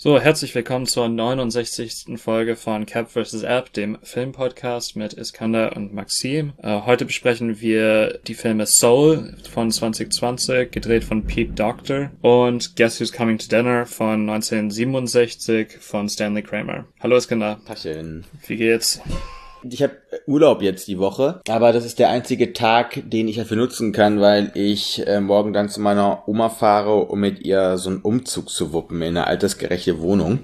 So, herzlich willkommen zur 69. Folge von Cap vs. App, dem Filmpodcast mit Iskander und Maxim. Äh, heute besprechen wir die Filme Soul von 2020, gedreht von Pete Doctor, und Guess Who's Coming to Dinner von 1967 von Stanley Kramer. Hallo Iskander. Taschen. Wie geht's? Ich habe Urlaub jetzt die Woche, aber das ist der einzige Tag, den ich dafür nutzen kann, weil ich äh, morgen dann zu meiner Oma fahre, um mit ihr so einen Umzug zu wuppen in eine altersgerechte Wohnung.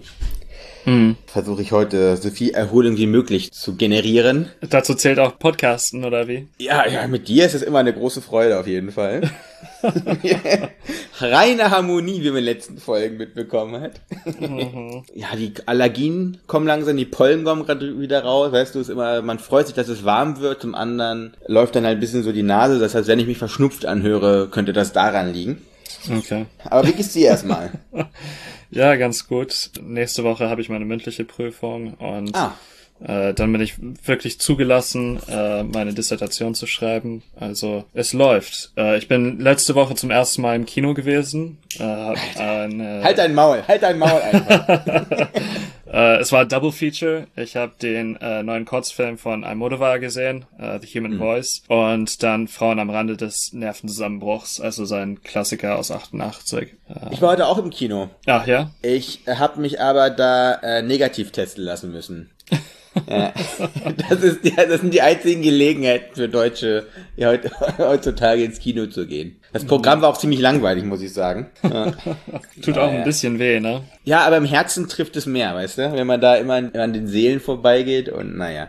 Hm. Versuche ich heute so viel Erholung wie möglich zu generieren. Dazu zählt auch Podcasten, oder wie? Ja, ja, mit dir ist es immer eine große Freude auf jeden Fall. Reine Harmonie, wie man in den letzten Folgen mitbekommen hat. Ja, die Allergien kommen langsam, die Pollen kommen gerade wieder raus. Weißt du, ist immer, man freut sich, dass es warm wird. Zum anderen läuft dann halt ein bisschen so die Nase. Das heißt, wenn ich mich verschnupft anhöre, könnte das daran liegen. Okay. Aber wie geht's dir erstmal? Ja, ganz gut. Nächste Woche habe ich meine mündliche Prüfung und Ah. Äh, dann bin ich wirklich zugelassen, äh, meine Dissertation zu schreiben. Also es läuft. Äh, ich bin letzte Woche zum ersten Mal im Kino gewesen. Äh, eine, Halt dein Maul, halt dein Maul einfach. äh, es war Double Feature. Ich habe den äh, neuen Kurzfilm von Almodovar gesehen, The Human Voice, und dann Frauen am Rande des Nervenzusammenbruchs, also sein Klassiker aus 88. Äh, Ich war heute auch im Kino. ach ja? Ich habe mich aber da negativ testen lassen müssen. ja. das, ist, ja, das sind die einzigen Gelegenheiten für Deutsche, ja, heut, heutzutage ins Kino zu gehen. Das Programm war auch ziemlich langweilig, muss ich sagen. Ja, Tut auch ein bisschen weh, ne? ja aber im Herzen trifft es mehr, weißt du? Wenn man da immer an, an den Seelen vorbeigeht und naja.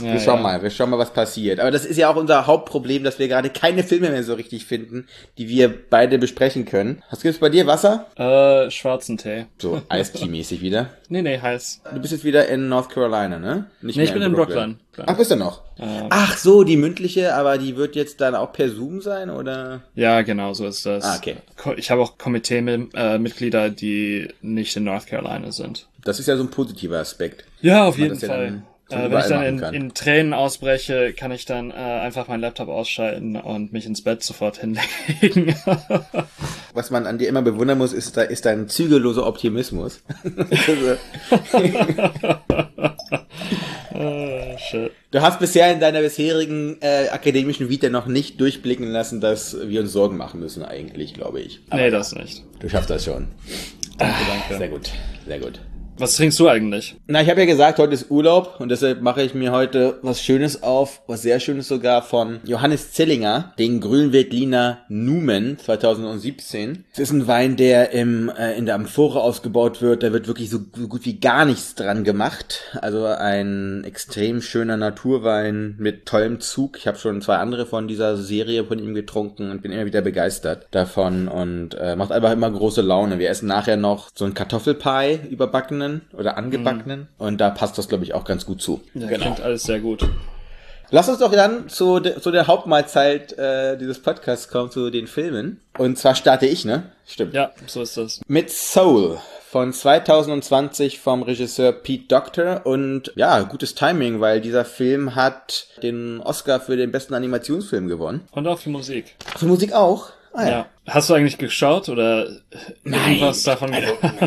Ja, Wir schauen ja. mal, wir schauen mal, was passiert. Aber das ist ja auch unser Hauptproblem, dass wir gerade keine Filme mehr so richtig finden, die wir beide besprechen können. Was gibt's bei dir? Wasser? Äh, schwarzen Tee. So, Eistee-mäßig wieder. Nee, nee, heiß. Du bist jetzt wieder in North Carolina, ne? Nicht Nee, ich bin in Brooklyn. Ach, bist du noch? Ach so, die mündliche, aber die wird jetzt dann auch per Zoom sein, oder? Ja, genau, so ist das. Ah, okay. Ich habe auch Komitee-Mitglieder, die nicht in North Carolina sind. Das ist ja so ein positiver Aspekt. Ja, auf jeden ja Fall. von Äh, wenn ich dann in, in Tränen ausbreche, kann ich dann äh, einfach meinen Laptop ausschalten und mich ins Bett sofort hinlegen. Was man an dir immer bewundern muss, ist, da ist dein zügelloser Optimismus. Oh, shit. du hast bisher in deiner bisherigen äh, akademischen Vita noch nicht durchblicken lassen, dass wir uns Sorgen machen müssen, eigentlich, glaube ich. Nee, das nicht. Du schaffst das schon. Danke, danke. Sehr gut, sehr gut. Was trinkst du eigentlich? Na, ich habe ja gesagt, heute ist Urlaub und deshalb mache ich mir heute was Schönes auf, was sehr Schönes sogar von Johannes Zillinger, den Grünweltliner Numen 2017. Es ist ein Wein, der im, äh, in der Amphore ausgebaut wird. Da wird wirklich so, so gut wie gar nichts dran gemacht. Also ein extrem schöner Naturwein mit tollem Zug. Ich habe schon zwei andere von dieser Serie von ihm getrunken und bin immer wieder begeistert davon und äh, macht einfach immer große Laune. Wir essen nachher noch so ein Kartoffelpie überbackenen oder angebackenen und da passt das glaube ich auch ganz gut zu. Ja, klingt alles sehr gut. Lass uns doch dann zu, de, zu der Hauptmahlzeit äh, dieses Podcasts kommen, zu den Filmen. Und zwar starte ich, ne? Stimmt. Ja, so ist das. Mit Soul von 2020 vom Regisseur Pete Doctor und ja, gutes Timing, weil dieser Film hat den Oscar für den besten Animationsfilm gewonnen. Und auch für Musik. Für Musik auch? Ah, Ja. Hast du eigentlich geschaut oder irgendwas davon? Also, nein,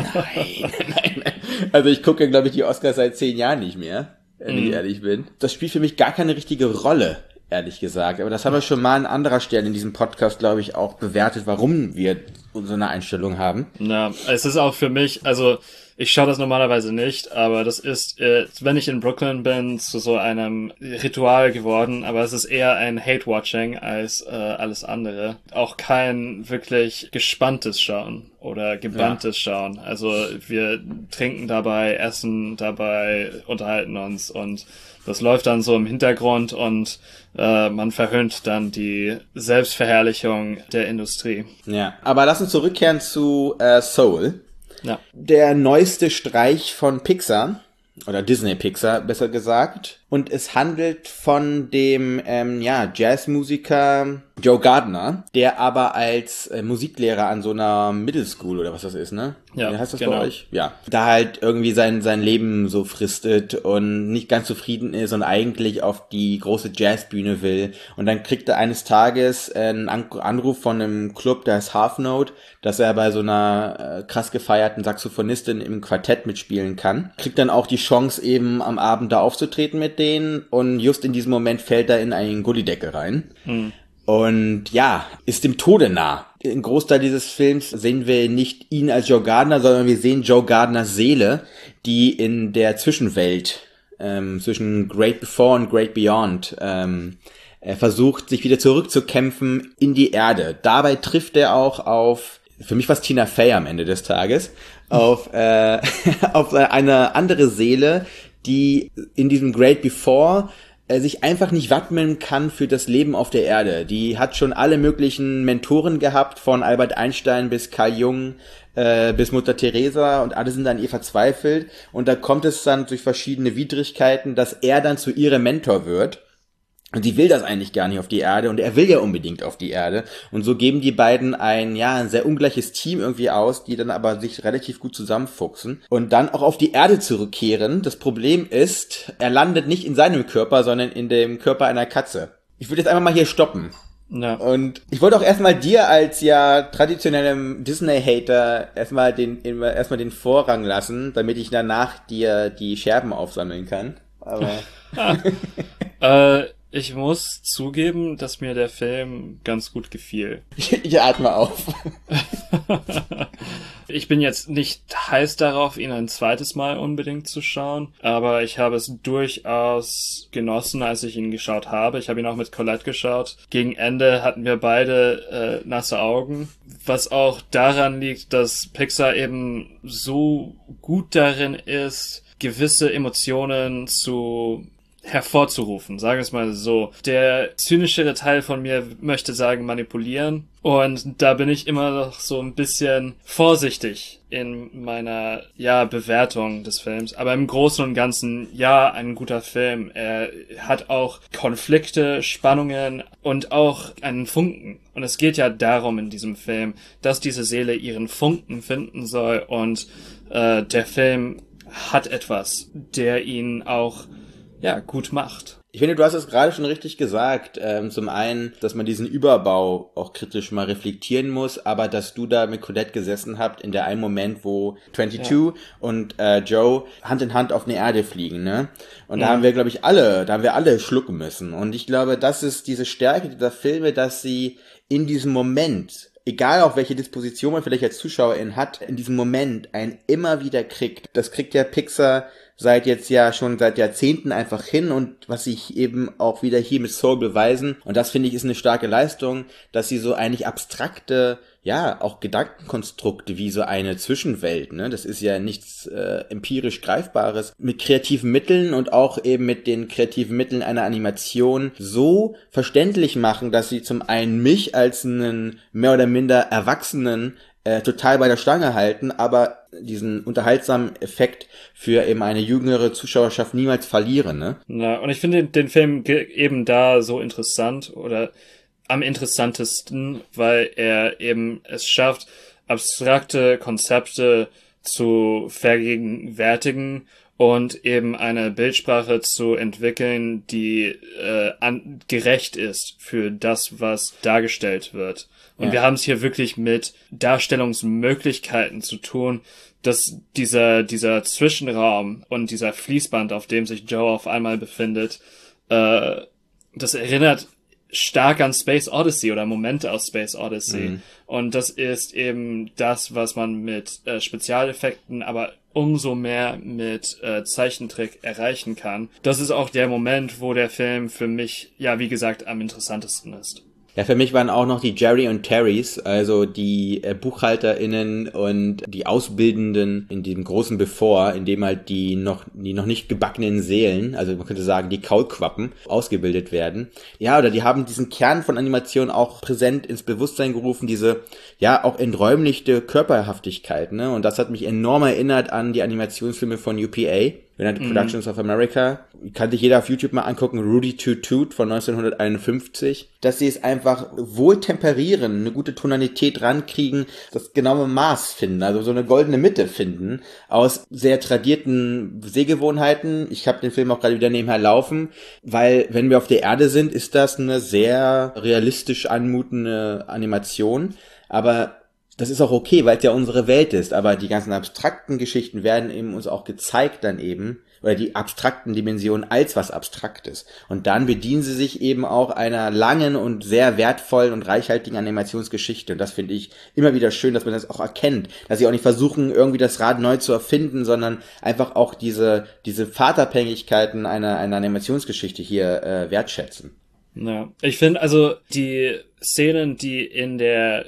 nein, nein. Also ich gucke, glaube ich, die Oscars seit zehn Jahren nicht mehr, wenn ich ehrlich bin. Das spielt für mich gar keine richtige Rolle, ehrlich gesagt. Aber das haben wir schon mal an anderer Stelle in diesem Podcast, glaube ich, auch bewertet, warum wir so eine Einstellung haben. Na, es ist auch für mich, also ich schaue das normalerweise nicht, aber das ist, äh, wenn ich in Brooklyn bin, zu so einem Ritual geworden, aber es ist eher ein Hate-Watching als äh, alles andere. Auch kein wirklich gespanntes Schauen oder gebanntes Schauen. Also wir trinken dabei, essen dabei, unterhalten uns und das läuft dann so im Hintergrund und äh, man verhöhnt dann die Selbstverherrlichung der Industrie. Ja. Aber lass uns zurückkehren zu äh, Soul. Ja. Der neueste Streich von Pixar. Oder Disney Pixar, besser gesagt. Und es handelt von dem, ähm, ja, Jazzmusiker Joe Gardner, der aber als äh, Musiklehrer an so einer Middle School oder was das ist, ne? Ja, Wie heißt das genau. bei euch? Ja. Da halt irgendwie sein, sein Leben so fristet und nicht ganz zufrieden ist und eigentlich auf die große Jazzbühne will. Und dann kriegt er eines Tages einen An Anruf von einem Club, der heißt Half Note, dass er bei so einer äh, krass gefeierten Saxophonistin im Quartett mitspielen kann. Kriegt dann auch die Chance eben am Abend da aufzutreten mit denen und just in diesem Moment fällt er in einen Gullideckel rein. Und ja, ist dem Tode nah. Im Großteil dieses Films sehen wir nicht ihn als Joe Gardner, sondern wir sehen Joe Gardners Seele, die in der Zwischenwelt ähm, zwischen Great Before und Great Beyond ähm, er versucht, sich wieder zurückzukämpfen in die Erde. Dabei trifft er auch auf, für mich war es Tina Fey am Ende des Tages, auf, äh, auf eine andere Seele, die in diesem Great Before äh, sich einfach nicht wappnen kann für das Leben auf der Erde. Die hat schon alle möglichen Mentoren gehabt, von Albert Einstein bis Carl Jung, äh, bis Mutter Teresa und alle sind an ihr verzweifelt. Und da kommt es dann durch verschiedene Widrigkeiten, dass er dann zu ihrem Mentor wird. Und sie will das eigentlich gar nicht auf die Erde und er will ja unbedingt auf die Erde. Und so geben die beiden ein, ja, ein sehr ungleiches Team irgendwie aus, die dann aber sich relativ gut zusammenfuchsen und dann auch auf die Erde zurückkehren. Das Problem ist, er landet nicht in seinem Körper, sondern in dem Körper einer Katze. Ich würde jetzt einfach mal hier stoppen. Ja. Und ich wollte auch erstmal dir als ja traditionellem Disney-Hater erstmal den, erstmal den Vorrang lassen, damit ich danach dir die Scherben aufsammeln kann. Aber Äh, ich muss zugeben, dass mir der Film ganz gut gefiel. ich, atme auf. Ich bin jetzt nicht heiß darauf, ihn ein zweites Mal unbedingt zu schauen, aber ich habe es durchaus genossen, als ich ihn geschaut habe. Ich habe ihn auch mit Colette geschaut. Gegen Ende hatten wir beide äh, nasse Augen, was auch daran liegt, dass Pixar eben so gut darin ist, gewisse Emotionen zu hervorzurufen, sagen wir es mal so. Der zynischere Teil von mir möchte sagen manipulieren. Und da bin ich immer noch so ein bisschen vorsichtig in meiner ja Bewertung des Films, aber im Großen und Ganzen ja ein guter Film. Er hat auch Konflikte, Spannungen und auch einen Funken. Und es geht ja darum in diesem Film, dass diese Seele ihren Funken finden soll. Und äh, der Film hat etwas, der ihn auch ja, gut macht. Ich finde, du hast es gerade schon richtig gesagt. Ähm, zum einen, dass man diesen Überbau auch kritisch mal reflektieren muss, aber dass du da mit Colette gesessen habt in der einen Moment, wo 22 und äh, Joe Hand in Hand auf eine Erde fliegen, ne? Und da Ja. haben wir, glaube ich, alle, da haben wir alle schlucken müssen. Und ich glaube, das ist diese Stärke dieser Filme, dass sie in diesem Moment egal auch welche Disposition man vielleicht als Zuschauerin hat, in diesem Moment einen immer wieder kriegt. Das kriegt ja Pixar seit jetzt ja schon seit Jahrzehnten einfach hin und was sich eben auch wieder hier mit Soul beweisen. Und das finde ich ist eine starke Leistung, dass sie so eigentlich abstrakte, ja, auch Gedankenkonstrukte wie so eine Zwischenwelt, ne, das ist ja nichts äh, empirisch Greifbares, mit kreativen Mitteln und auch eben mit den kreativen Mitteln einer Animation so verständlich machen, dass sie zum einen mich als einen mehr oder minder Erwachsenen äh, total bei der Stange halten, aber diesen unterhaltsamen Effekt für eben eine jüngere Zuschauerschaft niemals verlieren, ne? Na, und ich finde den, Film eben da so interessant oder am interessantesten, weil er eben es schafft, abstrakte Konzepte zu vergegenwärtigen und eben eine Bildsprache zu entwickeln, die äh, an, gerecht ist für das, was dargestellt wird. Und Ja. wir haben es hier wirklich mit Darstellungsmöglichkeiten zu tun, dass dieser, dieser Zwischenraum und dieser Fließband, auf dem sich Joe auf einmal befindet, äh, das erinnert stark an Space Odyssey oder Momente aus Space Odyssey. Und das ist eben das, was man mit äh, Spezialeffekten, aber umso mehr mit äh, Zeichentrick erreichen kann. Das ist auch der Moment, wo der Film für mich, ja, wie gesagt, am interessantesten ist. Ja, für mich waren auch noch die Jerry und Terrys, also die äh, BuchhalterInnen und die Ausbildenden in diesem großen Bevor, in dem halt die noch, die noch nicht gebackenen Seelen, also man könnte sagen, die Kaulquappen, ausgebildet werden. Ja, oder die haben diesen Kern von Animation auch präsent ins Bewusstsein gerufen, diese, ja, auch enträumlichte Körperhaftigkeit, ne? Und das hat mich enorm erinnert an die Animationsfilme von UPA. United Productions of America. Kann sich jeder auf YouTube mal angucken. Rudy Toot Toot von 1951. Dass sie es einfach wohl temperieren, eine gute Tonalität rankriegen, das genaue Maß finden, also so eine goldene Mitte finden aus sehr tradierten Sehgewohnheiten. Ich habe den Film auch gerade wieder nebenher laufen, weil wenn wir auf der Erde sind, ist das eine sehr realistisch anmutende Animation. Aber das ist auch okay, weil es ja unsere Welt ist, aber die ganzen abstrakten Geschichten werden eben uns auch gezeigt dann eben, oder die abstrakten Dimensionen als was Abstraktes. Und dann bedienen sie sich eben auch einer langen und sehr wertvollen und reichhaltigen Animationsgeschichte. Und das finde ich immer wieder schön, dass man das auch erkennt, dass sie auch nicht versuchen, irgendwie das Rad neu zu erfinden, sondern einfach auch diese, diese Vaterabhängigkeiten einer, einer Animationsgeschichte hier äh, wertschätzen. Ja, ich finde also die Szenen, die in der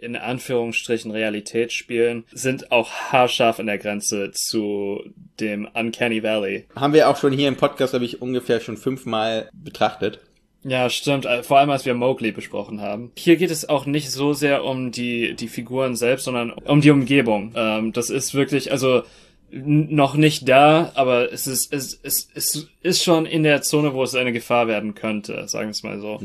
in Anführungsstrichen Realität spielen, sind auch haarscharf an der Grenze zu dem Uncanny Valley. Haben wir auch schon hier im Podcast, habe ich ungefähr schon fünfmal betrachtet. Ja, stimmt. Äh, Vor allem, als wir Mowgli besprochen haben. Hier geht es auch nicht so sehr um die, die Figuren selbst, sondern um die Umgebung. Ähm, das ist wirklich, also noch nicht da, aber es ist, es, es, es ist schon in der Zone, wo es eine Gefahr werden könnte, sagen wir es mal so.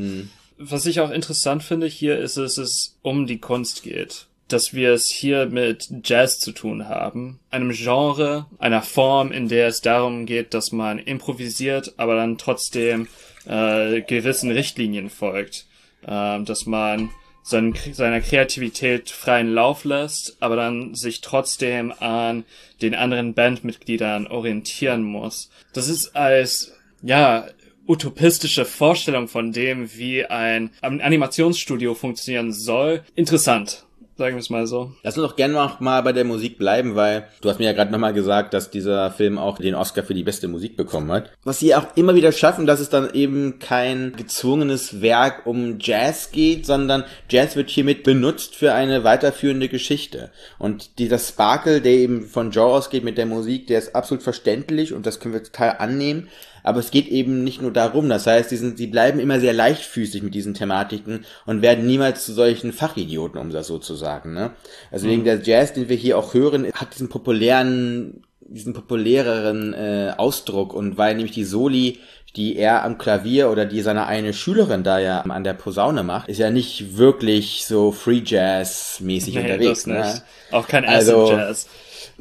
Was ich auch interessant finde hier, ist, dass es um die Kunst geht. Dass wir es hier mit Jazz zu tun haben. Einem Genre, einer Form, in der es darum geht, dass man improvisiert, aber dann trotzdem äh, gewissen Richtlinien folgt. Ähm, dass man seinen, seiner Kreativität freien Lauf lässt, aber dann sich trotzdem an den anderen Bandmitgliedern orientieren muss. Das ist als, ja, utopistische Vorstellung von dem, wie ein Animationsstudio funktionieren soll, interessant. Sagen wir es mal so. Lass uns doch gerne noch mal bei der Musik bleiben, weil du hast mir ja gerade nochmal gesagt, dass dieser Film auch den Oscar für die beste Musik bekommen hat. Was sie auch immer wieder schaffen, dass es dann eben kein gezwungenes Werk um Jazz geht, sondern Jazz wird hiermit benutzt für eine weiterführende Geschichte. Und dieser Sparkle, der eben von Joe ausgeht mit der Musik, der ist absolut verständlich und das können wir total annehmen. Aber es geht eben nicht nur darum. Das heißt, die, sind, die bleiben immer sehr leichtfüßig mit diesen Thematiken und werden niemals zu solchen Fachidioten, um das so zu sagen. Ne? Also wegen der Jazz, den wir hier auch hören, hat diesen populären, diesen populäreren äh, Ausdruck und weil nämlich die Soli die er am Klavier oder die seine eine Schülerin da ja an der Posaune macht, ist ja nicht wirklich so Free Jazz mäßig unterwegs. das nicht. Ne? Auch kein Also- Acid Jazz.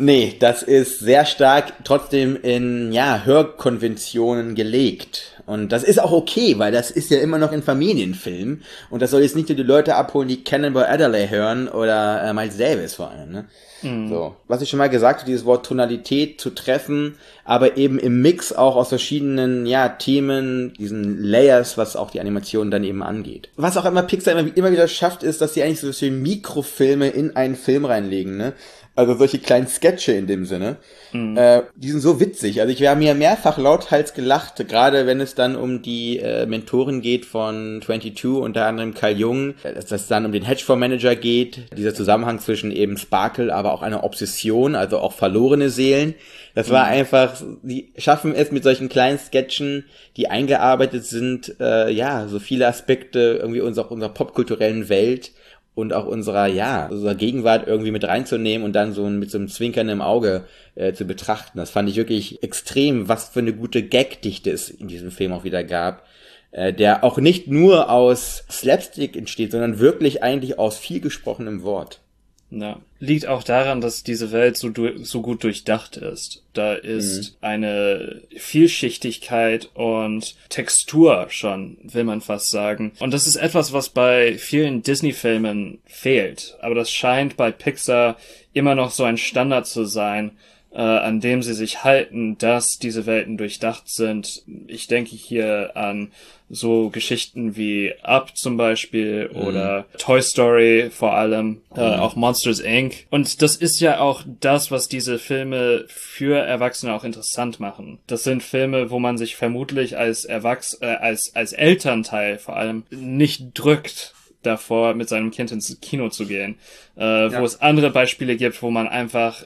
Nee, das ist sehr stark trotzdem in, ja, Hörkonventionen gelegt. Und das ist auch okay, weil das ist ja immer noch ein Familienfilm. Und das soll jetzt nicht nur die Leute abholen, die Cannonball Adderley hören oder äh, Miles Davis vor allem. Ne? So. Was ich schon mal gesagt habe, dieses Wort Tonalität zu treffen, aber eben im Mix auch aus verschiedenen, ja, Themen, diesen Layers, was auch die Animation dann eben angeht. Was auch immer Pixar immer, immer wieder schafft, ist, dass sie eigentlich so schön Mikrofilme in einen Film reinlegen, ne? Also solche kleinen Sketche in dem Sinne. Äh, die sind so witzig. Also ich habe mir mehrfach lauthals gelacht, gerade wenn es dann um die äh, Mentorin geht von 22, unter anderem Karl Jung, dass es dann um den Hedgefondsmanager geht, dieser Zusammenhang zwischen eben Sparkle, aber auch einer Obsession, also auch verlorene Seelen. Das war einfach, die schaffen es mit solchen kleinen Sketchen, die eingearbeitet sind, äh, ja, so viele Aspekte irgendwie unserer, unserer popkulturellen Welt und auch unserer, ja, unserer Gegenwart irgendwie mit reinzunehmen und dann so mit so einem Zwinkern im Auge äh, zu betrachten. Das fand ich wirklich extrem, was für eine gute Gagdichte es in diesem Film auch wieder gab, äh, der auch nicht nur aus Slapstick entsteht, sondern wirklich eigentlich aus viel gesprochenem Wort. Ja. Liegt auch daran, dass diese Welt so, so gut durchdacht ist. Da ist eine Vielschichtigkeit und Textur schon, will man fast sagen. Und das ist etwas, was bei vielen Disney-Filmen fehlt. Aber das scheint bei Pixar immer noch so ein Standard zu sein, äh, an dem sie sich halten, dass diese Welten durchdacht sind. Ich denke hier an so Geschichten wie Up zum Beispiel oder Toy Story vor allem, äh, auch Monsters Inc. Und das ist ja auch das, was diese Filme für Erwachsene auch interessant machen. Das sind Filme, wo man sich vermutlich als Erwachs äh, als als Elternteil vor allem nicht drückt davor, mit seinem Kind ins Kino zu gehen. Äh, Wo es andere Beispiele gibt, wo man einfach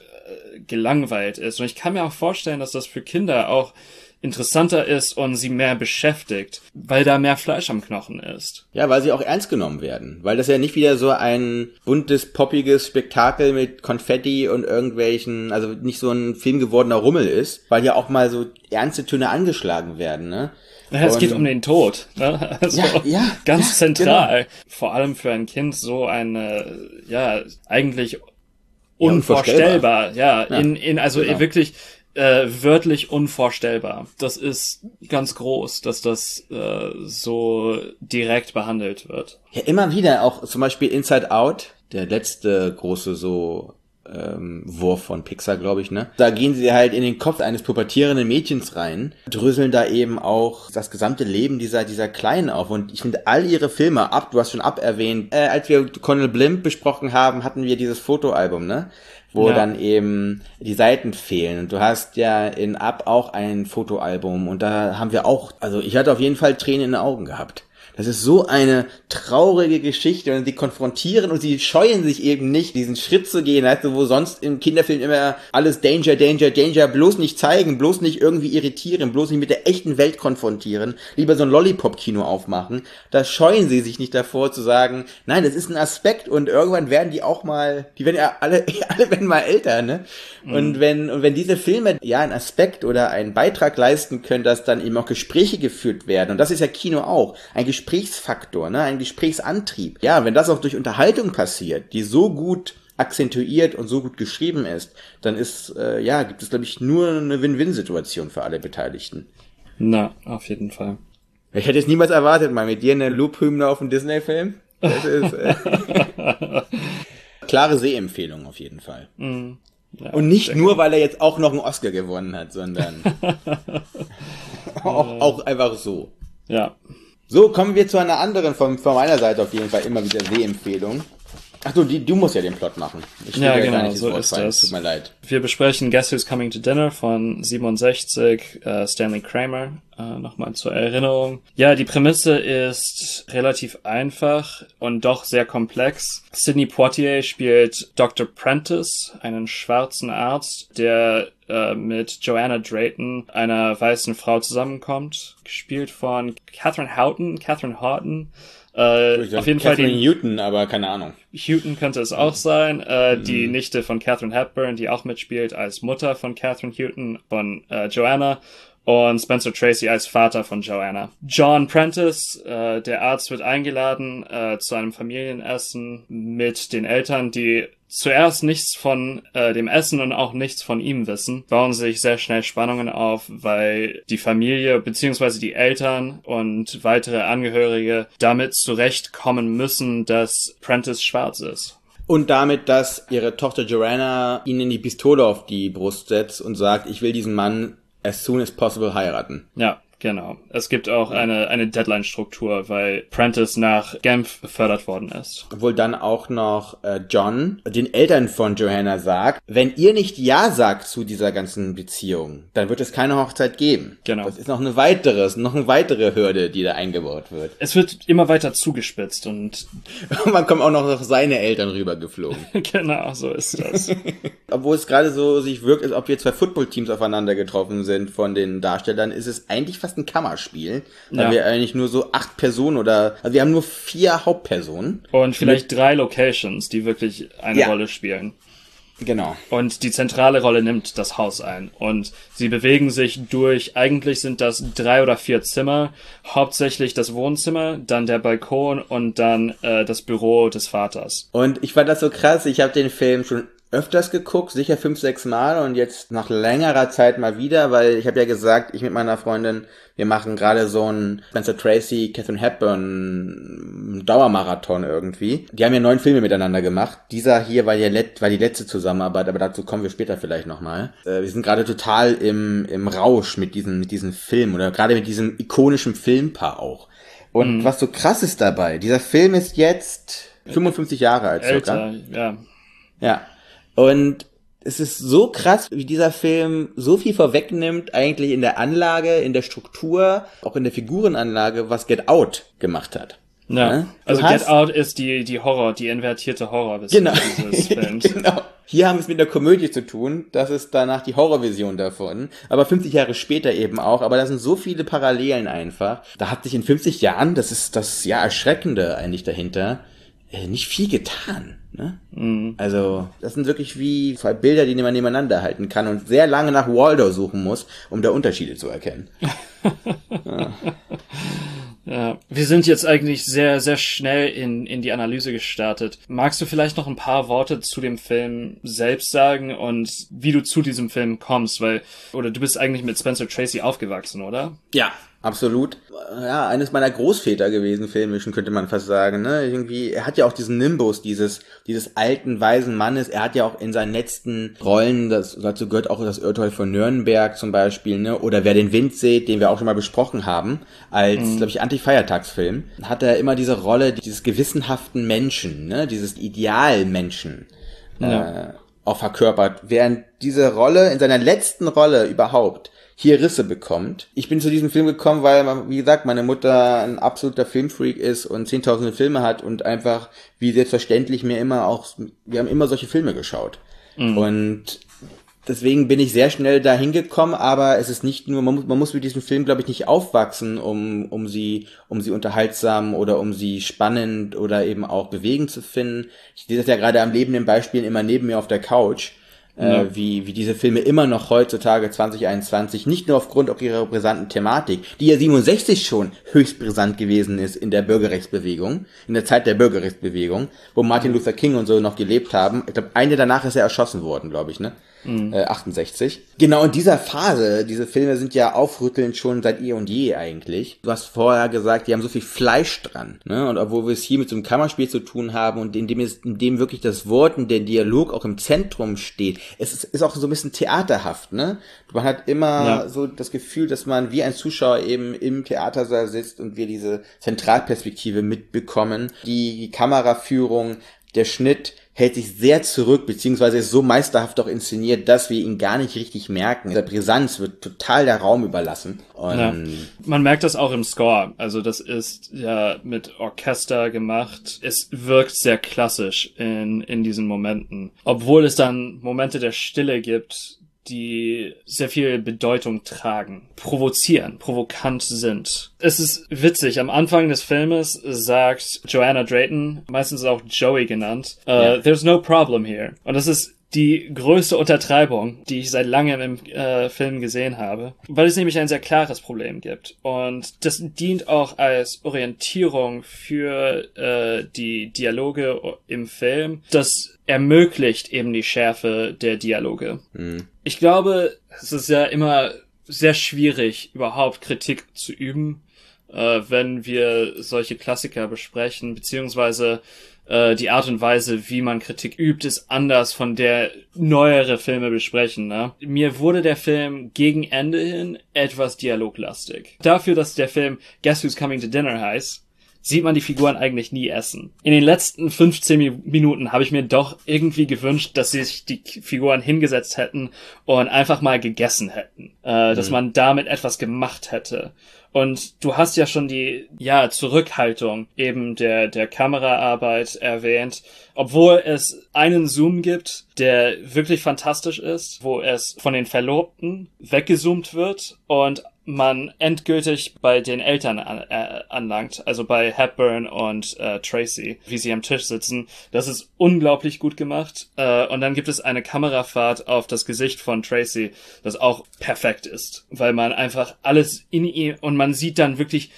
gelangweilt ist. Und ich kann mir auch vorstellen, dass das für Kinder auch interessanter ist und sie mehr beschäftigt, weil da mehr Fleisch am Knochen ist. Ja, weil sie auch ernst genommen werden. Weil das ja nicht wieder so ein buntes, poppiges Spektakel mit Konfetti und irgendwelchen, also nicht so ein Film gewordener Rummel ist, weil ja auch mal so ernste Töne angeschlagen werden, ne? Ja, es geht um den Tod. Ne? Also Ja, ja, ganz ja, zentral. Vor allem für ein Kind so eine, ja, eigentlich unvorstellbar. Ja, Ja, in, in also genau. wirklich äh, wörtlich unvorstellbar. Das ist ganz groß, dass das äh, so direkt behandelt wird. Ja, immer wieder, auch zum Beispiel Inside Out, der letzte große so ähm, Wurf von Pixar, glaube ich, ne? Da gehen sie halt in den Kopf eines pubertierenden Mädchens rein, dröseln da eben auch das gesamte Leben dieser, dieser Kleinen auf. Und ich finde all ihre Filme ab, du hast schon ab erwähnt, äh, als wir Colonel Blimp besprochen haben, hatten wir dieses Fotoalbum, ne? Wo Ja. dann eben die Seiten fehlen. Und du hast ja in Up auch ein Fotoalbum und da haben wir auch, also ich hatte auf jeden Fall Tränen in den Augen gehabt. Das ist so eine traurige Geschichte und sie konfrontieren und sie scheuen sich eben nicht, diesen Schritt zu gehen, weißt du, wo sonst im Kinderfilm immer alles Danger, Danger, Danger, bloß nicht zeigen, bloß nicht irgendwie irritieren, bloß nicht mit der echten Welt konfrontieren, lieber so ein Lollipop-Kino aufmachen. Da scheuen sie sich nicht davor zu sagen, nein, das ist ein Aspekt und irgendwann werden die auch mal, die werden ja alle, alle werden mal älter, ne? Und wenn, und wenn diese Filme ja einen Aspekt oder einen Beitrag leisten können, dass dann eben auch Gespräche geführt werden, und das ist ja Kino auch, ein Gesprächsfaktor, ne, ein Gesprächsantrieb. Ja, wenn das auch durch Unterhaltung passiert, die so gut akzentuiert und so gut geschrieben ist, dann ist, äh, ja, gibt es, glaube ich, nur eine Win-Win-Situation für alle Beteiligten. Na, auf jeden Fall. Ich hätte jetzt niemals erwartet, mal mit dir eine Loop-Hymne auf einen Disney-Film. Das ist, äh, klare Sehempfehlung auf jeden Fall. Ja, Und nicht nur, weil er jetzt auch noch einen Oscar gewonnen hat, sondern auch, auch einfach so. Ja. So, kommen wir zu einer anderen von, von meiner Seite auf jeden Fall immer wieder Sehempfehlung. Ach du, die, du musst ja den Plot machen. Ich Ja, genau, ins so ist das. Tut mir leid. Wir besprechen Guess Who's Coming to Dinner von 67, äh, Stanley Kramer. Äh, Nochmal zur Erinnerung. Ja, die Prämisse ist relativ einfach und doch sehr komplex. Sidney Poitier spielt Dr. Prentice, einen schwarzen Arzt, der äh, mit Joanna Drayton, einer weißen Frau, zusammenkommt. Gespielt von Catherine Houghton, Catherine Houghton. Äh, auf jeden Fall Catherine die Newton, aber keine Ahnung. Houghton könnte es auch sein. Äh, Die Nichte von Catherine Hepburn, die auch mitspielt als Mutter von Catherine Houghton, von äh, Joanna. Und Spencer Tracy als Vater von Joanna. John Prentice, äh, der Arzt, wird eingeladen äh, zu einem Familienessen mit den Eltern, die zuerst nichts von äh, dem Essen und auch nichts von ihm wissen, bauen sich sehr schnell Spannungen auf, weil die Familie beziehungsweise die Eltern und weitere Angehörige damit zurechtkommen müssen, dass Prentice schwarz ist. Und damit, dass ihre Tochter Joanna ihnen die Pistole auf die Brust setzt und sagt, ich will diesen Mann as soon as possible heiraten. Ja, genau. Es gibt auch eine, eine Deadline-Struktur, weil Prentice nach Genf befördert worden ist. Obwohl dann auch noch äh, John den Eltern von Joanna sagt, wenn ihr nicht Ja sagt zu dieser ganzen Beziehung, dann wird es keine Hochzeit geben. Genau. Das ist noch eine weitere, noch eine weitere Hürde, die da eingebaut wird. Es wird immer weiter zugespitzt und man kommt auch noch seine Eltern rübergeflogen. genau so ist das. Obwohl es gerade so sich wirkt, als ob wir zwei Footballteams aufeinander getroffen sind von den Darstellern, ist es eigentlich fast ein Kammerspiel. Weil Ja. wir eigentlich nur so acht Personen oder, also wir haben nur vier Hauptpersonen. Und vielleicht drei Locations, die wirklich eine Ja. Rolle spielen. Genau. Und die zentrale Rolle nimmt das Haus ein. Und sie bewegen sich durch, eigentlich sind das drei oder vier Zimmer, hauptsächlich das Wohnzimmer, dann der Balkon und dann äh, das Büro des Vaters. Und ich fand das so krass, ich habe den Film schon öfters geguckt, sicher fünf, sechs Mal und jetzt nach längerer Zeit mal wieder, weil ich habe ja gesagt, ich mit meiner Freundin, wir machen gerade so einen Spencer Tracy, Catherine Hepburn Dauermarathon irgendwie. Die haben ja neun Filme miteinander gemacht. Dieser hier war, ja let, war die letzte Zusammenarbeit, aber dazu kommen wir später vielleicht nochmal. Äh, wir sind gerade total im, im Rausch mit diesem, mit diesem Film oder gerade mit diesem ikonischen Filmpaar auch. Und was so krass ist dabei, dieser Film ist jetzt 55 Jahre alt circa. Älter, ja. Ja. Und es ist so krass, wie dieser Film so viel vorwegnimmt, eigentlich in der Anlage, in der Struktur, auch in der Figurenanlage, was Get Out gemacht hat. Ja. Ne? Du Also hast- Get Out ist die, die Horror, die invertierte Horror Genau. dieses Films. genau. Hier haben wir es mit der Komödie zu tun. Das ist danach die Horrorvision davon. Aber 50 Jahre später eben auch. Aber da sind so viele Parallelen einfach. Da hat sich in 50 Jahren, das ist das ja Erschreckende eigentlich dahinter, äh, nicht viel getan. Ne? Also, das sind wirklich wie zwei Bilder, die man nebeneinander halten kann und sehr lange nach Waldo suchen muss, um da Unterschiede zu erkennen. Ja, wir sind jetzt eigentlich sehr, sehr schnell in, in die Analyse gestartet. Magst du vielleicht noch ein paar Worte zu dem Film selbst sagen und wie du zu diesem Film kommst? Weil, oder du bist eigentlich mit Spencer Tracy aufgewachsen, oder? Ja, absolut. Ja, eines meiner Großväter gewesen, filmischen, könnte man fast sagen. Ne? Irgendwie, er hat ja auch diesen Nimbus dieses, dieses alten, weisen Mannes. Er hat ja auch in seinen letzten Rollen, das, dazu gehört auch das Urteil von Nürnberg zum Beispiel, ne? oder Wer den Wind sieht, den wir auch schon mal besprochen haben, als, Mhm. glaube ich, Anti-Feiertagsfilm, hat er immer diese Rolle dieses gewissenhaften Menschen, ne? dieses Idealmenschen äh, auch verkörpert, während diese Rolle in seiner letzten Rolle überhaupt hier Risse bekommt. Ich bin zu diesem Film gekommen, weil, wie gesagt, meine Mutter ein absoluter Filmfreak ist und zehntausende Filme hat und einfach, wie selbstverständlich, mir immer auch, wir haben immer solche Filme geschaut. Und deswegen bin ich sehr schnell dahin gekommen, aber es ist nicht nur, man muss, man muss mit diesem Film, glaube ich, nicht aufwachsen, um, um sie, um sie unterhaltsam oder um sie spannend oder eben auch bewegend zu finden. Ich sehe das ja gerade am lebenden Beispiel immer neben mir auf der Couch. Äh, wie, wie diese Filme immer noch heutzutage 2021, nicht nur aufgrund auch ihrer brisanten Thematik, die ja 67 schon höchst brisant gewesen ist in der Bürgerrechtsbewegung, in der Zeit der Bürgerrechtsbewegung, wo Martin Luther King und so noch gelebt haben. Ich glaube, eine danach ist er erschossen worden, glaube ich, ne? Äh, 68. Genau in dieser Phase, diese Filme sind ja aufrüttelnd schon seit eh und je eigentlich. Du hast vorher gesagt, die haben so viel Fleisch dran. Ne? Und obwohl wir es hier mit so einem Kammerspiel zu tun haben und in dem, es, in dem wirklich das Wort und der Dialog auch im Zentrum steht, es ist, ist auch so ein bisschen theaterhaft. Ne? Man hat immer Ja. so das Gefühl, dass man wie ein Zuschauer eben im Theatersaal sitzt und wir diese Zentralperspektive mitbekommen. Die Kameraführung, der Schnitt hält sich sehr zurück, beziehungsweise ist so meisterhaft auch inszeniert, dass wir ihn gar nicht richtig merken. Der Brisanz wird total der Raum überlassen. Ja. Man merkt das auch im Score. Also das ist ja mit Orchester gemacht. Es wirkt sehr klassisch in, in diesen Momenten. Obwohl es dann Momente der Stille gibt, die sehr viel Bedeutung tragen, provozieren, provokant sind. Es ist witzig. Am Anfang des Filmes sagt Joanna Drayton, meistens auch Joey genannt, äh, Ja. There's no problem here. Und das ist die größte Untertreibung, die ich seit langem im äh, Film gesehen habe, weil es nämlich ein sehr klares Problem gibt. Und das dient auch als Orientierung für äh, die Dialoge im Film. Das ermöglicht eben die Schärfe der Dialoge. Ich glaube, es ist ja immer sehr schwierig, überhaupt Kritik zu üben, äh, wenn wir solche Klassiker besprechen, beziehungsweise äh, die Art und Weise, wie man Kritik übt, ist anders von der neuere Filme besprechen. Ne? Mir wurde der Film gegen Ende hin etwas dialoglastig. Dafür, dass der Film Guess Who's Coming to Dinner heißt, sieht man die Figuren eigentlich nie essen. In den letzten 15 Mi- Minuten habe ich mir doch irgendwie gewünscht, dass sich die Figuren hingesetzt hätten und einfach mal gegessen hätten. Äh, dass man damit etwas gemacht hätte. Und du hast ja schon die, ja, Zurückhaltung eben der, der Kameraarbeit erwähnt. Obwohl es einen Zoom gibt, der wirklich fantastisch ist, wo es von den Verlobten weggezoomt wird und man endgültig bei den Eltern an, äh, anlangt, also bei Hepburn und äh, Tracy, wie sie am Tisch sitzen. Das ist unglaublich gut gemacht. Äh, und dann gibt es eine Kamerafahrt auf das Gesicht von Tracy, das auch perfekt ist, weil man einfach alles in ihm und man sieht dann wirklich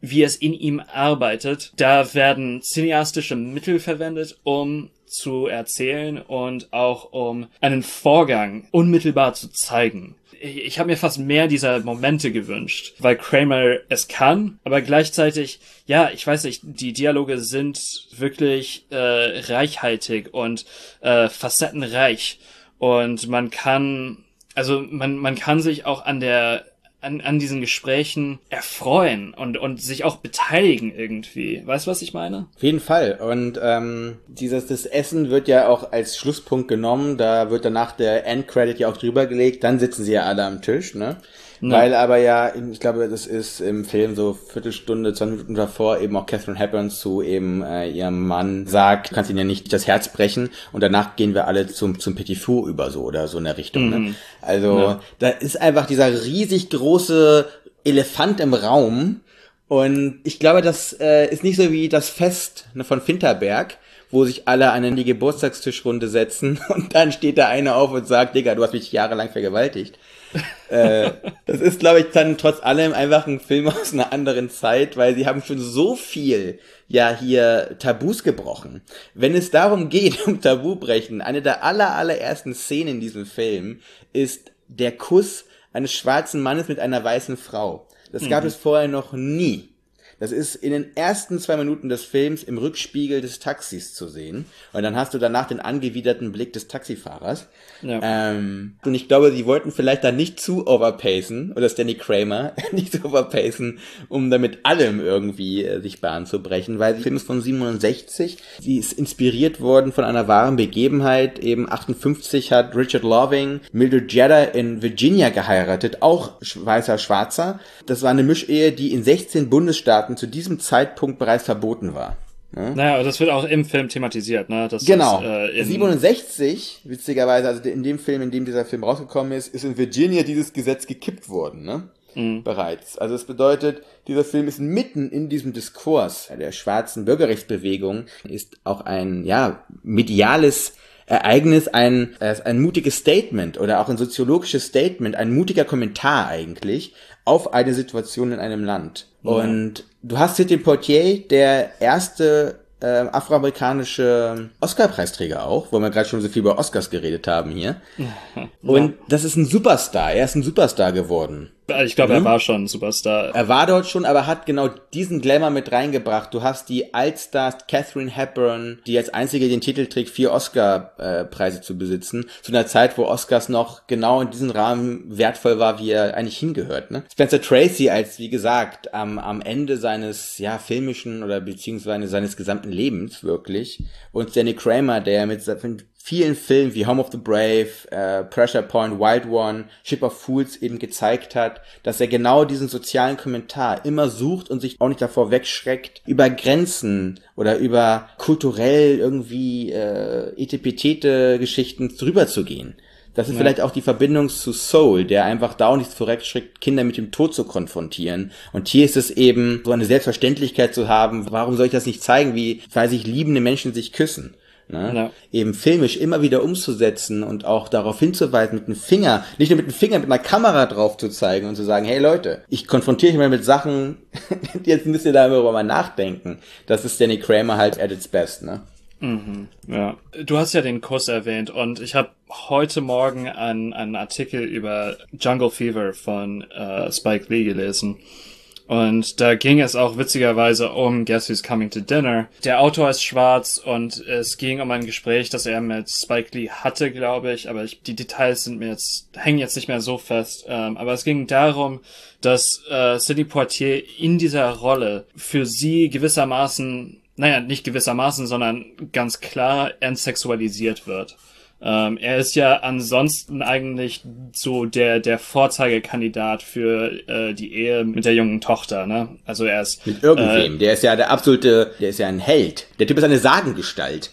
wie es in ihm arbeitet. Da werden cineastische Mittel verwendet, um zu erzählen und auch um einen Vorgang unmittelbar zu zeigen. Ich, ich habe mir fast mehr dieser Momente gewünscht, weil Kramer es kann, aber gleichzeitig, ja, ich weiß nicht, die Dialoge sind wirklich äh, reichhaltig und äh, facettenreich und man kann, also man, man kann sich auch an der an, an diesen Gesprächen erfreuen und, und sich auch beteiligen irgendwie. Weißt du, was ich meine? Auf jeden Fall. Und ähm, dieses das Essen wird ja auch als Schlusspunkt genommen. Da wird danach der Endcredit ja auch drüber gelegt. Dann sitzen sie ja alle am Tisch. Ne? Weil aber ja, ich glaube, das ist im Film so Viertelstunde, 20 Minuten davor eben auch Catherine Hepburn zu eben äh, ihrem Mann sagt, du kannst ihn ja nicht das Herz brechen und danach gehen wir alle zum, zum Petit Four über so oder so in der Richtung. Ne? Also Ja. da ist einfach dieser riesig große Elefant im Raum und ich glaube, das äh, ist nicht so wie das Fest ne, von Finterberg, wo sich alle an die Geburtstagstischrunde setzen und dann steht da einer auf und sagt, Digga, du hast mich jahrelang vergewaltigt. Äh, das ist, glaube ich, dann trotz allem einfach ein Film aus einer anderen Zeit, weil sie haben schon so viel ja hier Tabus gebrochen. Wenn es darum geht, um Tabubrechen, eine der aller, allerersten Szenen in diesem Film ist der Kuss eines schwarzen Mannes mit einer weißen Frau. Das gab es vorher noch nie. Das ist in den ersten zwei Minuten des Films im Rückspiegel des Taxis zu sehen. Und dann hast du danach den angewiderten Blick des Taxifahrers. Ja. Ähm, und ich glaube, sie wollten vielleicht da nicht zu overpacen, oder Stanley Kramer, nicht zu overpacen, um damit allem irgendwie äh, sich Bahn zu brechen, weil der Film ist von 67. Sie ist inspiriert worden von einer wahren Begebenheit. Eben 58 hat Richard Loving Mildred Jedder in Virginia geheiratet, auch weißer Schwarzer. Das war eine Mischehe, die in 16 Bundesstaaten zu diesem Zeitpunkt bereits verboten war. Naja, aber das wird auch im Film thematisiert, ne? Das Genau. Ist, äh, in, 67, witzigerweise, also in dem Film, in dem dieser Film rausgekommen ist, ist in Virginia dieses Gesetz gekippt worden, ne? Mhm. Bereits. Also es bedeutet, dieser Film ist mitten in diesem Diskurs der schwarzen Bürgerrechtsbewegung, ist auch ein, ja, mediales Ereignis, ein, äh, ein mutiges Statement oder auch ein soziologisches Statement, ein mutiger Kommentar eigentlich auf eine Situation in einem Land. Und du hast Sidney Poitier, der erste äh, afroamerikanische Oscar-Preisträger auch, wo wir gerade schon so viel über Oscars geredet haben hier. Und das ist ein Superstar. Er ist ein Superstar geworden. Ich glaube, er war schon ein Superstar. Er war dort schon, aber hat genau diesen Glamour mit reingebracht. Du hast die Altstars Catherine Hepburn, die als einzige den Titel trägt, vier Oscar-Preise zu besitzen, zu einer Zeit, wo Oscars noch genau in diesem Rahmen wertvoll war, wie er eigentlich hingehört. Ne? Spencer Tracy als, wie gesagt, am, am Ende seines ja filmischen oder beziehungsweise seines gesamten Lebens wirklich und Stanley Kramer, der mit vielen Filmen wie Home of the Brave, äh, Pressure Point, Wild One, Ship of Fools eben gezeigt hat, dass er genau diesen sozialen Kommentar immer sucht und sich auch nicht davor wegschreckt, über Grenzen oder über kulturell irgendwie äh, etepetete Geschichten drüber zu gehen. Das ist vielleicht auch die Verbindung zu Soul, der einfach da auch nicht vorweg schreckt, Kinder mit dem Tod zu konfrontieren. Und hier ist es eben so eine Selbstverständlichkeit zu haben, warum soll ich das nicht zeigen, wie, weil sich liebende Menschen sich küssen. Ne? Ja. Eben filmisch immer wieder umzusetzen und auch darauf hinzuweisen, mit dem Finger, nicht nur mit dem Finger, mit einer Kamera drauf zu zeigen und zu sagen, hey Leute, ich konfrontiere euch mal mit Sachen, jetzt müsst ihr darüber mal nachdenken. Das ist Danny Kramer halt at its best, ne? Ja. Du hast ja den Kuss erwähnt und ich habe heute Morgen einen, einen Artikel über Jungle Fever von äh, Spike Lee gelesen. Und da ging es auch witzigerweise um Guess Who's Coming to Dinner. Der Autor ist schwarz und es ging um ein Gespräch, das er mit Spike Lee hatte, glaube ich. Aber ich, die Details sind mir jetzt, hängen jetzt nicht mehr so fest. Ähm, aber es ging darum, dass äh, Sidney Poitier in dieser Rolle für sie gewissermaßen, naja, nicht gewissermaßen, sondern ganz klar entsexualisiert wird. Ähm, er ist ja ansonsten eigentlich so der, der Vorzeigekandidat für äh, die Ehe mit der jungen Tochter, ne? Also er ist Mit irgendwem. der ist ja der absolute, der ist ja ein Held. Der Typ ist eine Sagengestalt.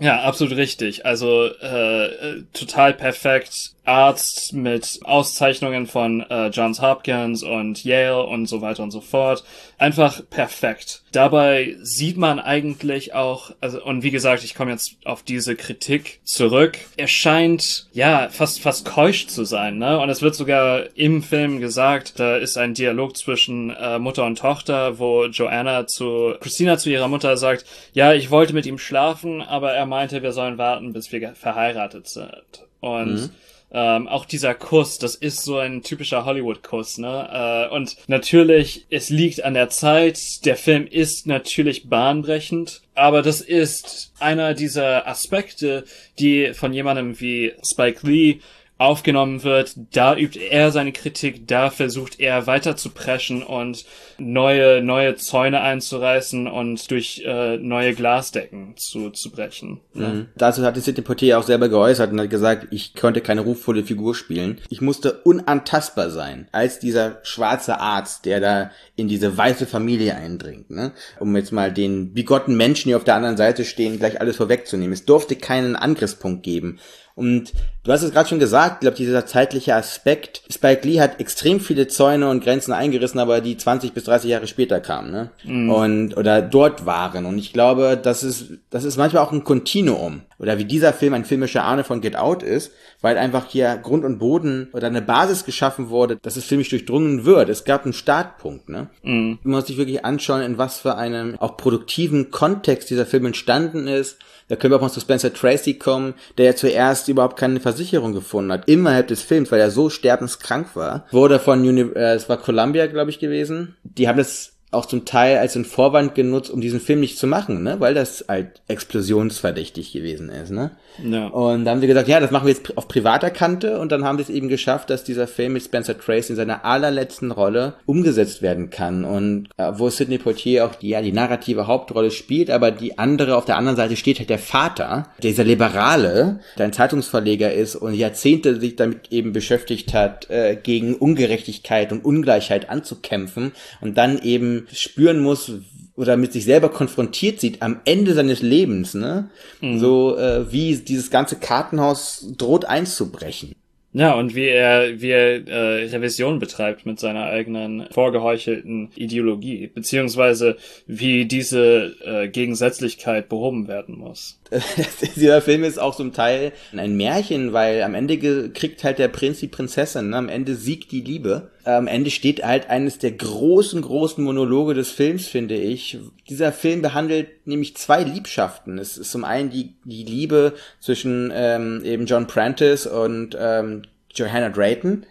Ja, absolut richtig. Also äh, äh, total perfekt. Arzt mit Auszeichnungen von äh, Johns Hopkins und Yale und so weiter und so fort. Einfach perfekt. Dabei sieht man eigentlich auch, also und wie gesagt, ich komme jetzt auf diese Kritik zurück. Er scheint ja fast fast keusch zu sein, ne? Und es wird sogar im Film gesagt, da ist ein Dialog zwischen äh, Mutter und Tochter, wo Joanna zu Christina zu ihrer Mutter sagt, ja, ich wollte mit ihm schlafen, aber er meinte, wir sollen warten, bis wir verheiratet sind. Und ähm, auch dieser Kuss, das ist so ein typischer Hollywood-Kuss, ne? Äh, und natürlich, es liegt an der Zeit, der Film ist natürlich bahnbrechend, aber das ist einer dieser Aspekte, die von jemandem wie Spike Lee aufgenommen wird, da übt er seine Kritik, da versucht er weiter zu preschen und neue, neue Zäune einzureißen und durch äh, neue Glasdecken zu, zu brechen. Mhm. Dazu hatte Sidney Poitier auch selber geäußert und hat gesagt, ich konnte keine ruchvolle Figur spielen. Ich musste unantastbar sein, als dieser schwarze Arzt, der da in diese weiße Familie eindringt. Ne? Um jetzt mal den bigotten Menschen, die auf der anderen Seite stehen, gleich alles vorwegzunehmen. Es durfte keinen Angriffspunkt geben. Und du hast es gerade schon gesagt, ich glaube, dieser zeitliche Aspekt. Spike Lee hat extrem viele Zäune und Grenzen eingerissen, aber die 20 bis 30 Jahre später kamen, ne? Mm. Und, oder dort waren. Und ich glaube, das ist, das ist manchmal auch ein Kontinuum. Oder wie dieser Film ein filmischer Ahne von Get Out ist, weil einfach hier Grund und Boden oder eine Basis geschaffen wurde, dass es filmisch durchdrungen wird. Es gab einen Startpunkt, ne? Mm. Man muss sich wirklich anschauen, in was für einem auch produktiven Kontext dieser Film entstanden ist da können wir auch mal zu Spencer Tracy kommen, der ja zuerst überhaupt keine Versicherung gefunden hat, innerhalb des Films, weil er so sterbenskrank war. Wurde von, Uni äh, es war Columbia, glaube ich, gewesen. Die haben das auch zum Teil als ein Vorwand genutzt, um diesen Film nicht zu machen, ne? weil das halt explosionsverdächtig gewesen ist. Ne? Ja. Und da haben sie gesagt, ja, das machen wir jetzt auf privater Kante und dann haben sie es eben geschafft, dass dieser Film mit Spencer Tracy in seiner allerletzten Rolle umgesetzt werden kann und äh, wo Sidney Poitier auch die, ja, die narrative Hauptrolle spielt, aber die andere, auf der anderen Seite steht halt der Vater, dieser Liberale, der ein Zeitungsverleger ist und Jahrzehnte sich damit eben beschäftigt hat, äh, gegen Ungerechtigkeit und Ungleichheit anzukämpfen und dann eben spüren muss oder mit sich selber konfrontiert sieht am Ende seines Lebens, ne? Mhm. So äh, wie dieses ganze Kartenhaus droht einzubrechen. Ja, und wie er, wie er äh, Revision betreibt mit seiner eigenen vorgeheuchelten Ideologie, beziehungsweise wie diese äh, Gegensätzlichkeit behoben werden muss. Dieser Film ist auch zum Teil ein Märchen, weil am Ende kriegt halt der Prinz die Prinzessin, ne? am Ende siegt die Liebe. Am Ende steht halt eines der großen, großen Monologe des Films, finde ich. Dieser Film behandelt nämlich zwei Liebschaften. Es ist zum einen die, die Liebe zwischen ähm, eben John Prentice und ähm, Johanna Drayton.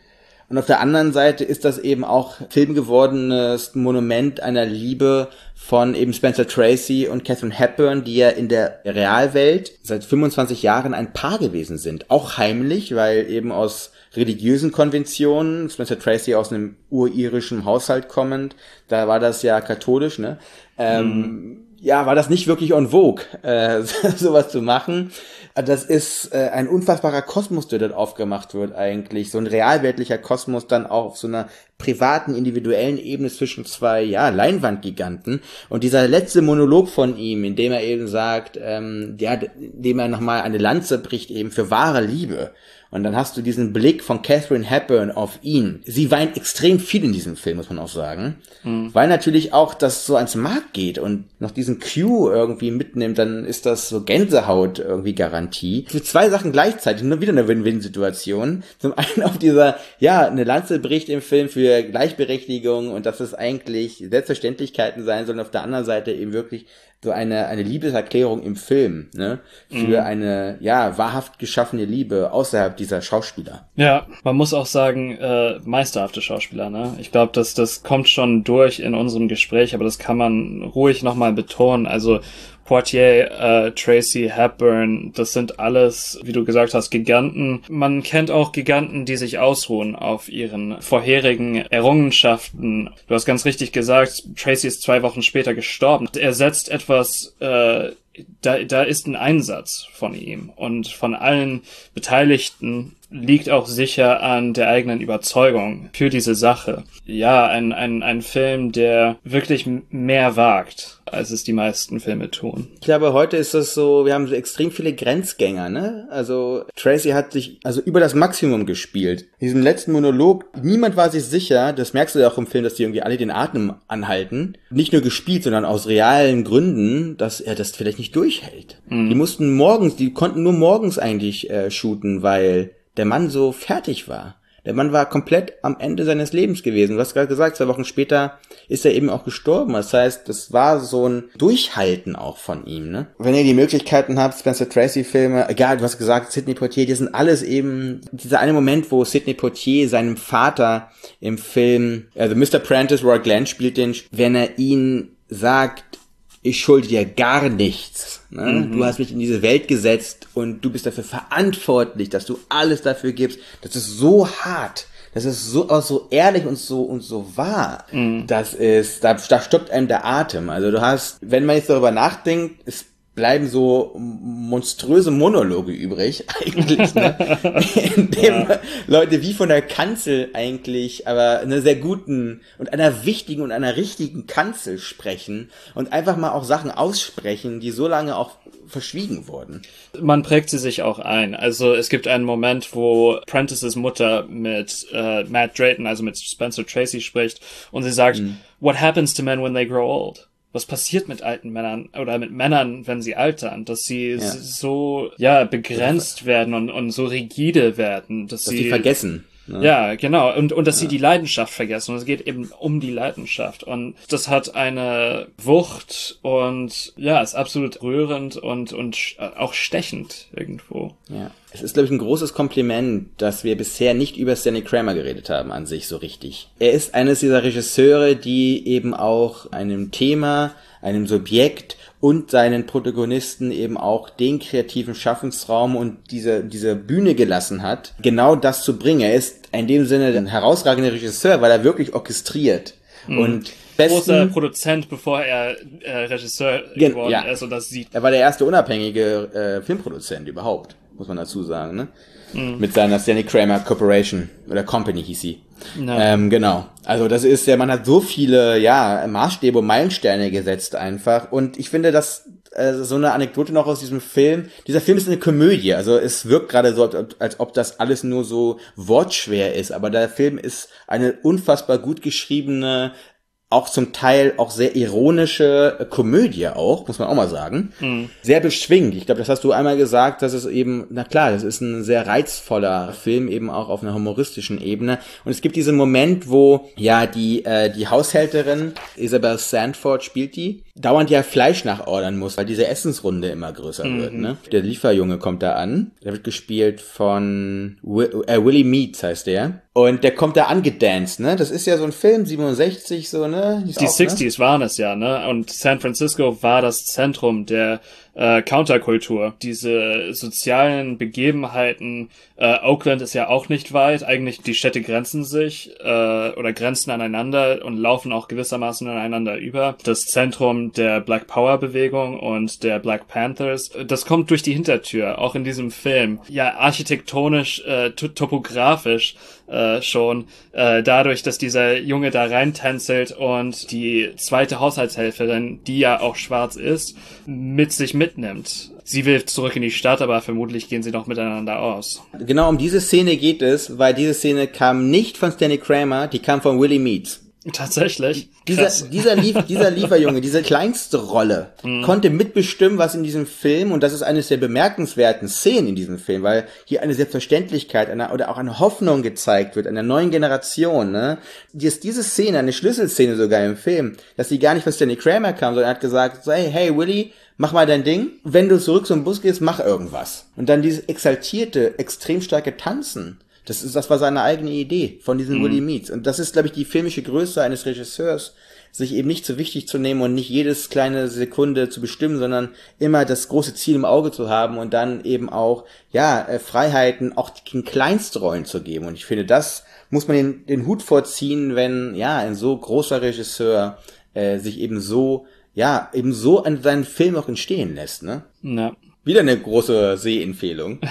Und auf der anderen Seite ist das eben auch filmgewordenes Monument einer Liebe von eben Spencer Tracy und Catherine Hepburn, die ja in der Realwelt seit 25 Jahren ein Paar gewesen sind. Auch heimlich, weil eben aus religiösen Konventionen, Spencer Tracy aus einem uririschen Haushalt kommend, da war das ja katholisch, ne? Ähm, mhm. Ja, war das nicht wirklich on vogue, äh, sowas zu machen. Das ist äh, ein unfassbarer Kosmos, der dort aufgemacht wird eigentlich. So ein realweltlicher Kosmos dann auch auf so einer privaten, individuellen Ebene zwischen zwei, ja, Leinwandgiganten. Und dieser letzte Monolog von ihm, in dem er eben sagt, ähm, ja, dem er nochmal eine Lanze bricht eben für wahre Liebe. Und dann hast du diesen Blick von Catherine Hepburn auf ihn. Sie weint extrem viel in diesem Film, muss man auch sagen. Mhm. Weil natürlich auch das so ans Markt geht und noch diesen Q irgendwie mitnimmt, dann ist das so Gänsehaut irgendwie Garantie. Für zwei Sachen gleichzeitig, nur wieder eine Win-Win-Situation. Zum einen auf dieser, ja, eine Lanze bricht im Film für Gleichberechtigung und dass es eigentlich Selbstverständlichkeiten sein sollen. Auf der anderen Seite eben wirklich so eine, eine Liebeserklärung im Film, ne? Für mhm. eine, ja, wahrhaft geschaffene Liebe außerhalb dieser Schauspieler. Ja, man muss auch sagen, äh, meisterhafte Schauspieler, ne? Ich glaube, dass das kommt schon durch in unserem Gespräch, aber das kann man ruhig nochmal betonen. Also Poitier, äh, Tracy Hepburn, das sind alles, wie du gesagt hast, Giganten. Man kennt auch Giganten, die sich ausruhen auf ihren vorherigen Errungenschaften. Du hast ganz richtig gesagt, Tracy ist zwei Wochen später gestorben. Er setzt etwas äh, da, da ist ein Einsatz von ihm und von allen Beteiligten liegt auch sicher an der eigenen Überzeugung für diese Sache. Ja, ein, ein, ein Film, der wirklich mehr wagt, als es die meisten Filme tun. Ich glaube, heute ist das so, wir haben so extrem viele Grenzgänger, ne? Also Tracy hat sich also über das Maximum gespielt. In diesem letzten Monolog, niemand war sich sicher, das merkst du ja auch im Film, dass die irgendwie alle den Atem anhalten. Nicht nur gespielt, sondern aus realen Gründen, dass er das vielleicht nicht durchhält. Mhm. Die mussten morgens, die konnten nur morgens eigentlich äh, shooten, weil der Mann so fertig war. Der Mann war komplett am Ende seines Lebens gewesen. Du hast gerade gesagt, zwei Wochen später ist er eben auch gestorben. Das heißt, das war so ein Durchhalten auch von ihm. Ne? Wenn ihr die Möglichkeiten habt, Spencer Tracy Filme, egal, du hast gesagt, Sidney Poitier, die sind alles eben dieser eine Moment, wo Sidney Poitier seinem Vater im Film, also Mr. Prentice, Roy Glenn spielt den, wenn er ihn sagt, ich schulde dir gar nichts Ne? Du hast mich in diese Welt gesetzt und du bist dafür verantwortlich, dass du alles dafür gibst. Das ist so hart. Das ist so, auch so ehrlich und so, und so wahr. Das ist, da, da stoppt einem der Atem. Also du hast, wenn man jetzt darüber nachdenkt, es bleiben so monströse Monologe übrig, eigentlich, ne? in dem Leute wie von der Kanzel eigentlich, aber einer sehr guten und einer wichtigen und einer richtigen Kanzel sprechen und einfach mal auch Sachen aussprechen, die so lange auch verschwiegen wurden. Man prägt sie sich auch ein. Also es gibt einen Moment, wo Prentices Mutter mit äh, Matt Drayton, also mit Spencer Tracy spricht und sie sagt, What happens to men when they grow old? Was passiert mit alten Männern oder mit Männern, wenn sie altern? Dass sie s- so ja begrenzt werden und, und so rigide werden, dass, Dass sie die vergessen. Ne? Ja, genau. Und, und dass sie die Leidenschaft vergessen. Und es geht eben um die Leidenschaft. Und das hat eine Wucht und ja, ist absolut rührend und, und auch stechend irgendwo. Ja. Es ist, glaube ich, ein großes Kompliment, dass wir bisher nicht über Stanley Kramer geredet haben an sich so richtig. Er ist eines dieser Regisseure, die eben auch einem Thema, einem Subjekt und seinen Protagonisten eben auch den kreativen Schaffensraum und diese, diese Bühne gelassen hat, genau das zu bringen. Er ist in dem Sinne ein herausragender Regisseur, weil er wirklich orchestriert. Und Großer besten, Produzent, bevor er äh, Regisseur geworden ja. ist. Und das sieht Er war der erste unabhängige äh, Filmproduzent überhaupt, muss man dazu sagen, ne? Mit seiner Stanley Kramer Corporation oder Company hieß sie. Ja. Ähm, genau. Also das ist, der Mann hat so viele, ja, Maßstäbe und Meilensteine gesetzt einfach. Und ich finde, dass äh, so eine Anekdote noch aus diesem Film. Dieser Film ist eine Komödie. Also es wirkt gerade so, als ob das alles nur so wortschwer ist. Aber der Film ist eine unfassbar gut geschriebene, auch zum Teil auch sehr ironische äh, Komödie auch, muss man auch mal sagen. Sehr beschwingt. Ich glaube, das hast du einmal gesagt, dass es eben, na klar, das ist ein sehr reizvoller Film, eben auch auf einer humoristischen Ebene. Und es gibt diesen Moment, wo ja die, äh, die Haushälterin, Isabel Sandford spielt die, dauernd ja Fleisch nachordern muss, weil diese Essensrunde immer größer wird. Ne? Der Lieferjunge kommt da an. Der wird gespielt von Wi äh, Willie Meats heißt der. Und der kommt da angedanced, ne? Das ist ja so ein Film, 67, so, ne? Ist Die auch, ne? 60s waren es ja, ne? Und San Francisco war das Zentrum der äh, Counterkultur. Diese sozialen Begebenheiten, äh, Oakland ist ja auch nicht weit. Eigentlich die Städte grenzen sich äh, oder grenzen aneinander und laufen auch gewissermaßen aneinander über. Das Zentrum der Black Power Bewegung und der Black Panthers, das kommt durch die Hintertür, auch in diesem Film. Ja, architektonisch, äh, to- topografisch äh, schon, äh, dadurch, dass dieser Junge da reintänzelt und die zweite Haushaltshelferin, die ja auch schwarz ist, mit sich mitnimmt. Sie will zurück in die Stadt, aber vermutlich gehen sie noch miteinander aus. Genau um diese Szene geht es, weil diese Szene kam nicht von Stanley Kramer, die kam von Willie Meats. Tatsächlich. Dieser, dieser, Lief, dieser Lieferjunge, diese kleinste Rolle, konnte mitbestimmen, was in diesem Film, und das ist eines der bemerkenswerten Szenen in diesem Film, weil hier eine Selbstverständlichkeit eine, oder auch eine Hoffnung gezeigt wird, einer neuen Generation, ne? Die ist diese Szene, eine Schlüsselszene sogar im Film, dass sie gar nicht von Stanley Kramer kam, sondern er hat gesagt, so, hey, hey, Willy, mach mal dein Ding. Wenn du zurück zum Bus gehst, mach irgendwas. Und dann dieses exaltierte, extrem starke Tanzen. Das ist, das war seine eigene Idee von diesem Willie Meats. Und das ist, glaube ich, die filmische Größe eines Regisseurs, sich eben nicht so wichtig zu nehmen und nicht jedes kleine Sekunde zu bestimmen, sondern immer das große Ziel im Auge zu haben und dann eben auch, ja, äh, Freiheiten auch den Kleinstrollen zu geben. Und ich finde, das muss man den, den Hut vorziehen, wenn, ja, ein so großer Regisseur äh, sich eben so, ja, eben so an seinen Film auch entstehen lässt, ne? Ja. Wieder eine große Sehempfehlung.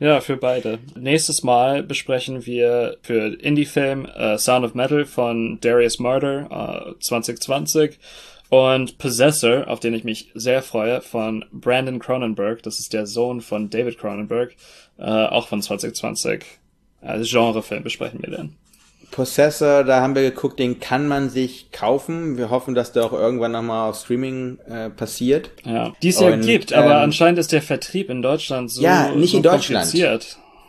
Ja, für beide. Nächstes Mal besprechen wir für Indie-Film äh, Sound of Metal von Darius Murder äh, 2020 und Possessor, auf den ich mich sehr freue, von Brandon Cronenberg. Das ist der Sohn von David Cronenberg, äh, auch von 2020. Als Genrefilm besprechen wir den. Possessor, da haben wir geguckt, den kann man sich kaufen. Wir hoffen, dass der auch irgendwann nochmal auf Streaming äh, passiert. Ja, die es ja Und, gibt, aber ähm, anscheinend ist der Vertrieb in Deutschland so, Ja, nicht so in Deutschland.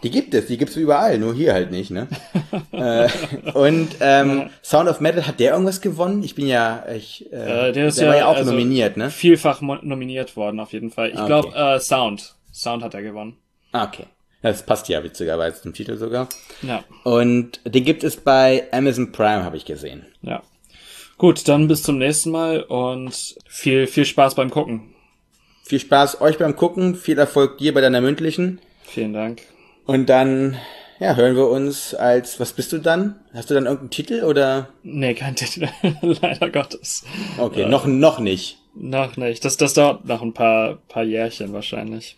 Die gibt es, die gibt's überall, nur hier halt nicht, ne? äh, und ähm, Sound of Metal, hat der irgendwas gewonnen? Ich bin ja, ich, äh, Äh, der ist war ja auch also nominiert, ne? Vielfach nominiert worden, auf jeden Fall. Ich Okay. glaube, äh, Sound. Sound hat er gewonnen. Ah, okay. Das passt ja witzigerweise zum Titel sogar. Ja, Und den gibt es bei Amazon Prime, habe ich gesehen. ja. Gut, dann bis zum nächsten Mal und viel, viel Spaß beim Gucken. Viel Spaß euch beim Gucken, viel Erfolg dir bei deiner mündlichen. Vielen Dank. Und dann, ja, hören wir uns als, was bist du dann? Hast du dann irgendeinen Titel oder? Nee, kein Titel. Leider Gottes. Okay, noch, noch nicht. Noch nicht. Das, das dauert noch ein paar, paar Jährchen wahrscheinlich.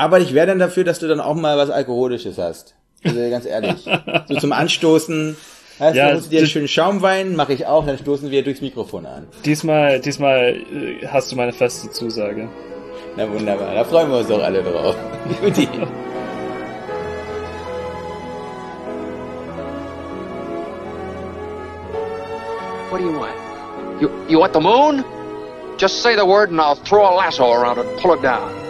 Aber ich wäre dann dafür, dass du dann auch mal was Alkoholisches hast. Also ganz ehrlich. so zum Anstoßen. Weißt Ja, du, holst du dir einen schönen Schaumwein, mache ich auch, dann stoßen wir durchs Mikrofon an. Diesmal, diesmal äh, hast du meine feste Zusage. Na wunderbar, da freuen wir uns doch alle drauf. Guti. What do you want? You you want the moon? Just say the word and I'll throw a lasso around it and pull it down.